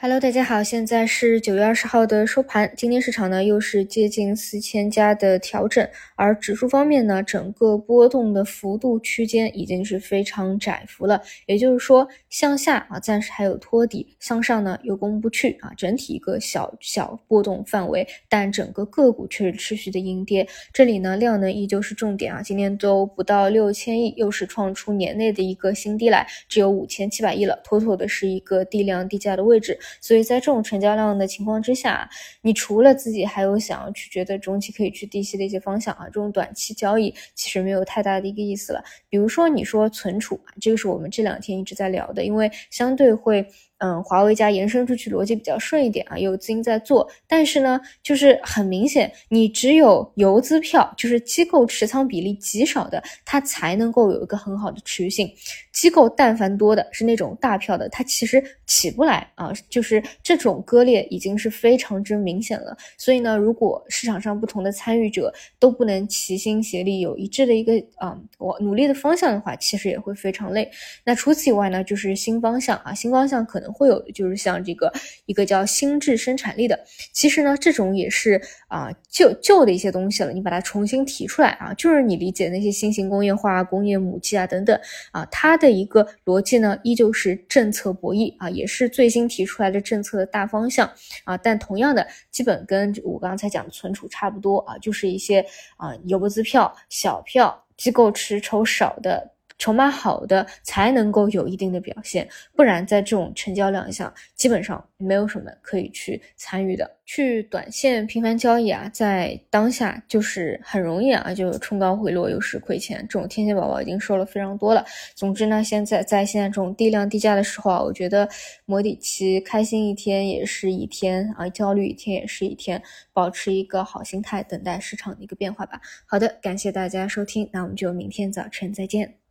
Hello，大家好，现在是九月二十号的收盘。今天市场呢又是接近四千家的调整，而指数方面呢，整个波动的幅度区间已经是非常窄幅了。也就是说，向下啊暂时还有托底，向上呢又攻不去啊，整体一个小小波动范围，但整个个股却是持续的阴跌。这里呢量能依旧是重点啊，今天都不到六千亿，又是创出年内的一个新低来，只有五千七百亿了，妥妥的是一个地量地价的位置。所以在这种成交量的情况之下，你除了自己还有想要去觉得中期可以去低吸的一些方向啊，这种短期交易其实没有太大的一个意思了。比如说你说存储啊，这个是我们这两天一直在聊的，因为相对会。嗯，华为加延伸出去逻辑比较顺一点啊，有资金在做，但是呢，就是很明显，你只有游资票，就是机构持仓比例极少的，它才能够有一个很好的持续性。机构但凡多的是那种大票的，它其实起不来啊，就是这种割裂已经是非常之明显了。所以呢，如果市场上不同的参与者都不能齐心协力，有一致的一个啊，我努力的方向的话，其实也会非常累。那除此以外呢，就是新方向啊，新方向可能。会有的就是像这个一个叫新质生产力的，其实呢，这种也是啊旧旧的一些东西了，你把它重新提出来啊，就是你理解那些新型工业化、工业母机啊等等啊，它的一个逻辑呢，依旧是政策博弈啊，也是最新提出来的政策的大方向啊，但同样的，基本跟我刚才讲的存储差不多啊，就是一些啊游资票、小票、机构持筹少的。筹码好的才能够有一定的表现，不然在这种成交量下，基本上没有什么可以去参与的。去短线频繁交易啊，在当下就是很容易啊，就冲高回落，又是亏钱。这种天线宝宝已经说了非常多了。总之呢，现在在现在这种低量低价的时候啊，我觉得摸底期开心一天也是一天啊，焦虑一天也是一天，保持一个好心态，等待市场的一个变化吧。好的，感谢大家收听，那我们就明天早晨再见。